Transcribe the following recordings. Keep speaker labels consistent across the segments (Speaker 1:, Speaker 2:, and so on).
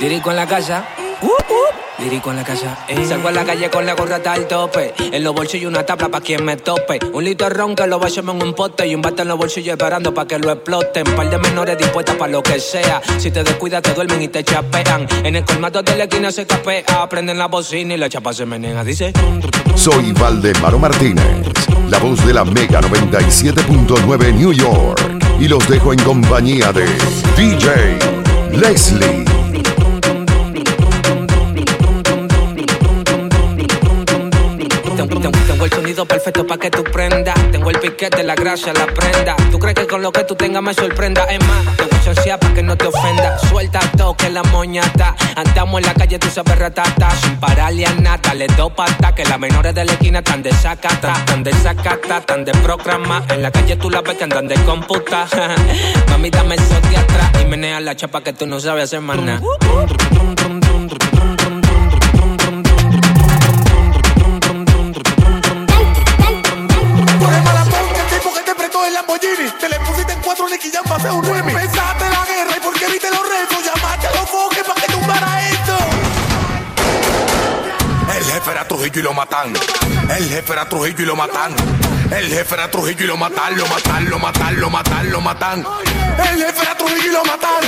Speaker 1: Dirico en la casa. Uh, uh. Dirico en la casa. Eh. Salgo a la calle con la gorra al tope. En los bolsillos una tabla pa' quien me tope. Un litro de ron que lo vayamos en un pote. Y un bate en los bolsillos esperando pa' que lo exploten. Par de menores dispuestas pa' lo que sea. Si te descuidas, te duermen y te chapean. En el colmado de la esquina se capea. Prenden la bocina y la chapa se menea. Dice.
Speaker 2: Soy Valdemaro Martínez, la voz de la Mega 97.9 New York. Y los dejo en compañía de DJ Leslie.
Speaker 1: Perfecto para que tú prendas. Tengo el piquete, la gracia, la prenda. Tú crees que con lo que tú tengas me sorprenda. Es más, te voy a para que no te ofenda. Suelta todo que la moñata. Andamos en la calle, tú sabes ratata. Sin pararle a nada, le do pata. Que las menores de la esquina están de sacata, tan de sacata, tan de programa. En la calle tú la ves que andan de computa. Mami, dame el de atrás y menea la chapa que tú no sabes hacer más
Speaker 3: Y lo matan. El jefe era Trujillo y lo matan. El jefe era Trujillo y lo matan, lo matan, lo matan, lo matan, lo matan. El jefe era Trujillo y lo matan.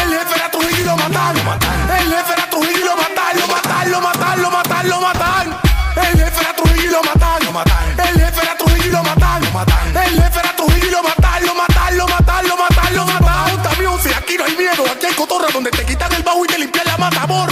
Speaker 3: El jefe era Trujillo y lo matan. El jefe era Trujillo y lo matan, lo matan, lo matan, lo matan, lo matan. El jefe era Trujillo y lo matan. El jefe era Trujillo y lo matan. El jefe era Trujillo y lo matan, lo matan, lo matan, lo matan, lo matan. Si aquí no hay miedo, aquí hay cotorra donde te quitan el bajo y te limpian la mata borra.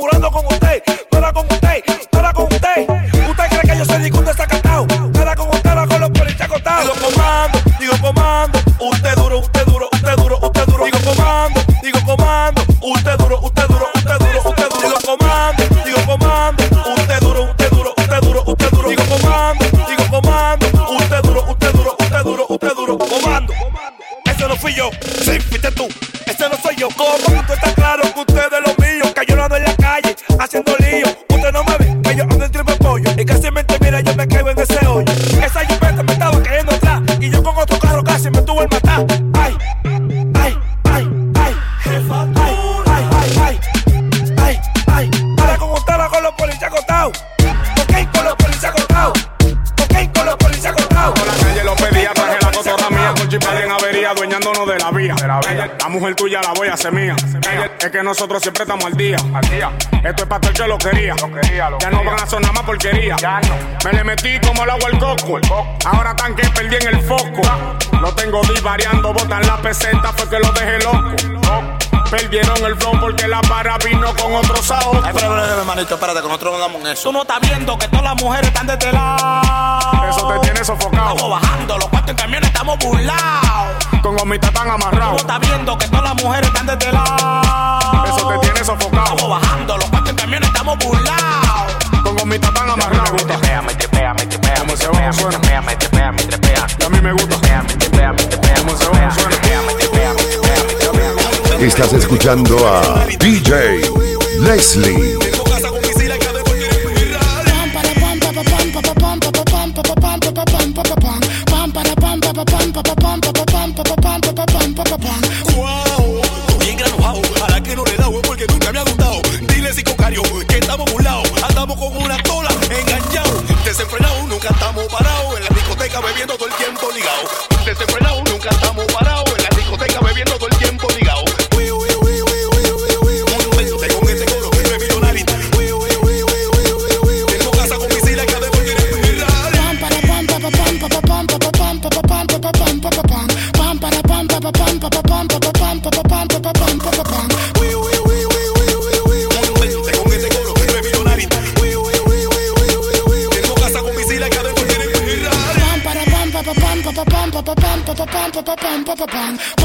Speaker 3: Curando con usted.
Speaker 4: De la mujer tuya la voy a hacer mía. Es que nosotros siempre estamos al día. Esto es para todo el que lo quería. Ya no van a sonar más porquería. Me le metí como el agua al coco. Ahora tan que perdí en el foco. Lo tengo divariando, botan la peseta, fue que lo dejé loco. Perdieron el flow porque la para vino con otro sao.
Speaker 5: Ay, pero, pero, hermanito, espérate, que nosotros no damos en eso.
Speaker 3: Tú no estás viendo que todas las mujeres están de este lado.
Speaker 4: Eso te tiene sofocado.
Speaker 3: Estamos bajando, los cuatro en camiones estamos burlados.
Speaker 4: Con gomitas tan
Speaker 3: Tú no
Speaker 4: amarrados.
Speaker 3: estás viendo que todas las mujeres están de este lado.
Speaker 4: Eso te tiene sofocado.
Speaker 3: Estamos bajando, los cuatro camiones estamos burlados.
Speaker 4: Con gomitas tan amarrados.
Speaker 6: Me trepea, me trepea, me trepea,
Speaker 4: Como
Speaker 6: me
Speaker 4: se
Speaker 6: trepea,
Speaker 4: va,
Speaker 6: me
Speaker 4: suena.
Speaker 6: trepea, me trepea, me trepea.
Speaker 4: Y a mí me gusta.
Speaker 6: Me trepea, me trepea,
Speaker 4: Como
Speaker 6: me
Speaker 4: se va, suena.
Speaker 6: me trepea, me trepea, me trepea, me trepea.
Speaker 2: Estás escuchando a DJ Leslie.
Speaker 7: Pa pa pam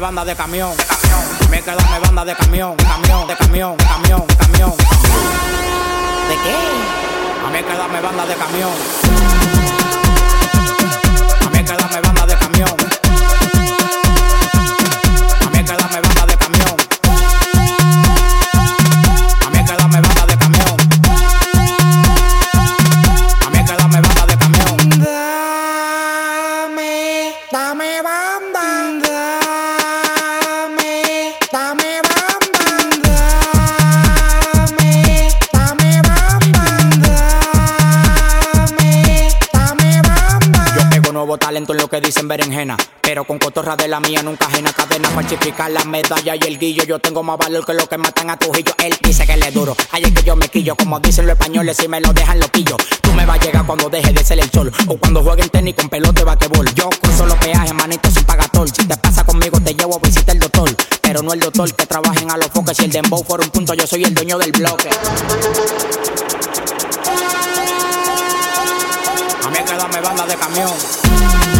Speaker 8: banda de camión. A mí hay que darme banda de camión. Camión, de camión, camión, camión. ¿De qué? A mí hay que darme banda de camión. Talento en lo que dicen berenjena. Pero con cotorra de la mía nunca ajena cadena falsificar la medalla y el guillo. Yo tengo más valor que lo que matan a Trujillo. Él dice que le duro. Ahí es que yo me quillo. Como dicen los españoles, si me lo dejan loquillo. Tú me vas a llegar cuando deje de ser el sol. O cuando jueguen tenis con pelota de basquetbol. Yo cruzo los peajes, manito sin pagatol. Si te pasa conmigo, te llevo a visitar el doctor. Pero no el doctor que trabajen a los foques. Si el dembow fuera un punto, yo soy el dueño del bloque. De camión.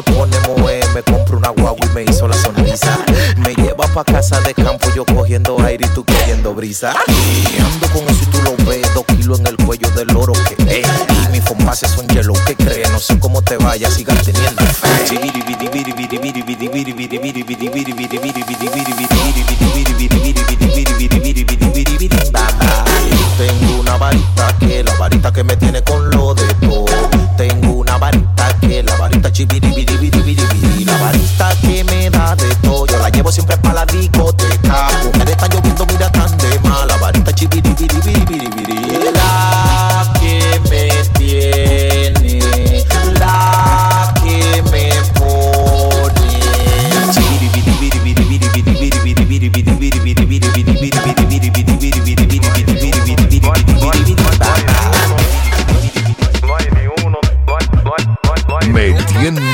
Speaker 9: Me pone moe, me compra una guagua y me hizo la sonrisa. Me lleva pa' casa de campo, yo cogiendo aire y tú cogiendo brisa. Y ando con eso y tú lo ves, dos kilos en el cuello del oro que es. Y mis compases son hielo, ¿qué crees? No sé cómo te vayas, sigas teniendo.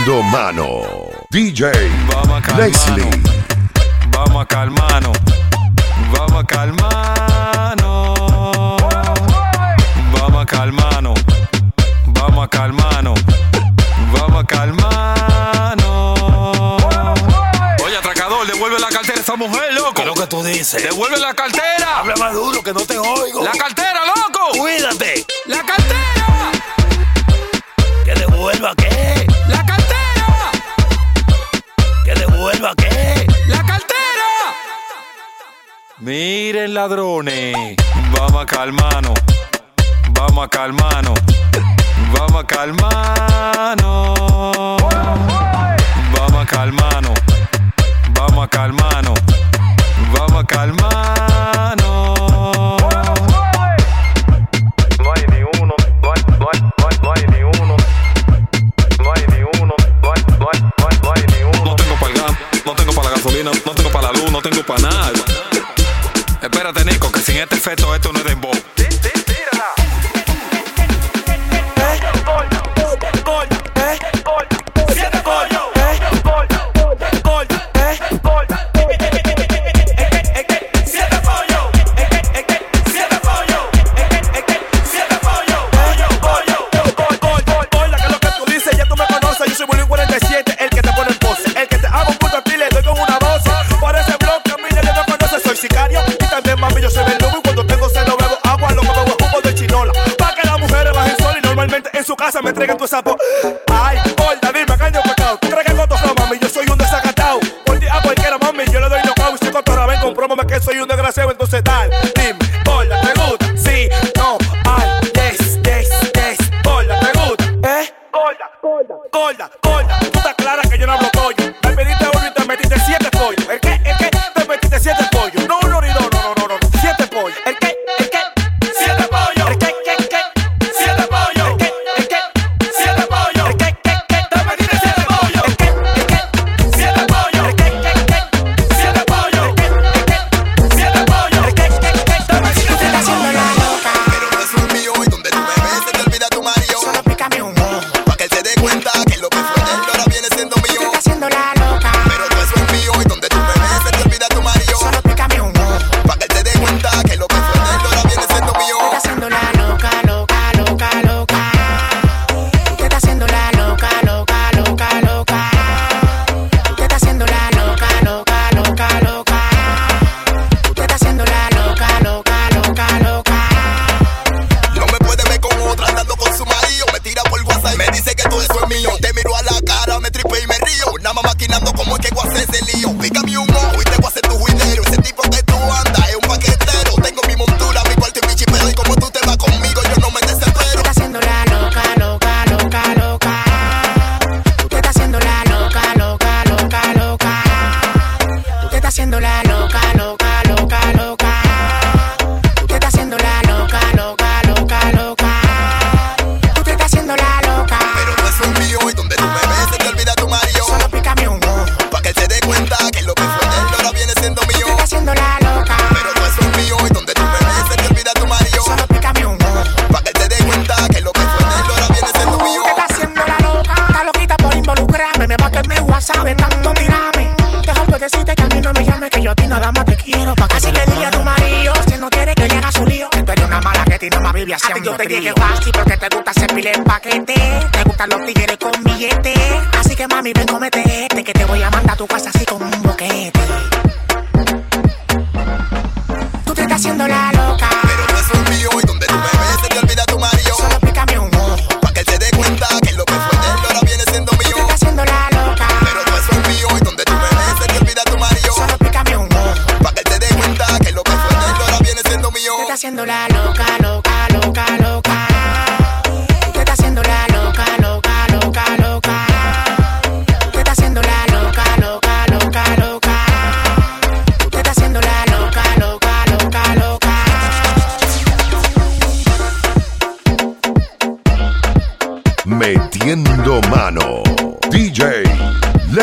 Speaker 2: Metiendo mano. DJ
Speaker 3: Vamos a.
Speaker 2: Leslie.
Speaker 3: Vamos a calmarnos. Vamos a calmarnos. Vamos a calmarnos. Vamos a calmarnos. Vamos a calmarnos. Oye, atracador, devuelve la cartera a esa mujer, loco.
Speaker 5: ¿Qué es lo que tú dices?
Speaker 3: Devuelve la cartera.
Speaker 5: Habla más duro que no te oigo.
Speaker 3: La cartera, loco.
Speaker 5: Cuídate.
Speaker 3: La cartera.
Speaker 5: ¿Que devuelva qué? vuelva qué?
Speaker 3: ¡La cartera! Miren ladrones, vamos a calmarnos,
Speaker 10: vamos a calmarnos, vamos a calmarnos, vamos a calmarnos, vamos a calmarnos.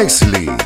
Speaker 2: Leslie.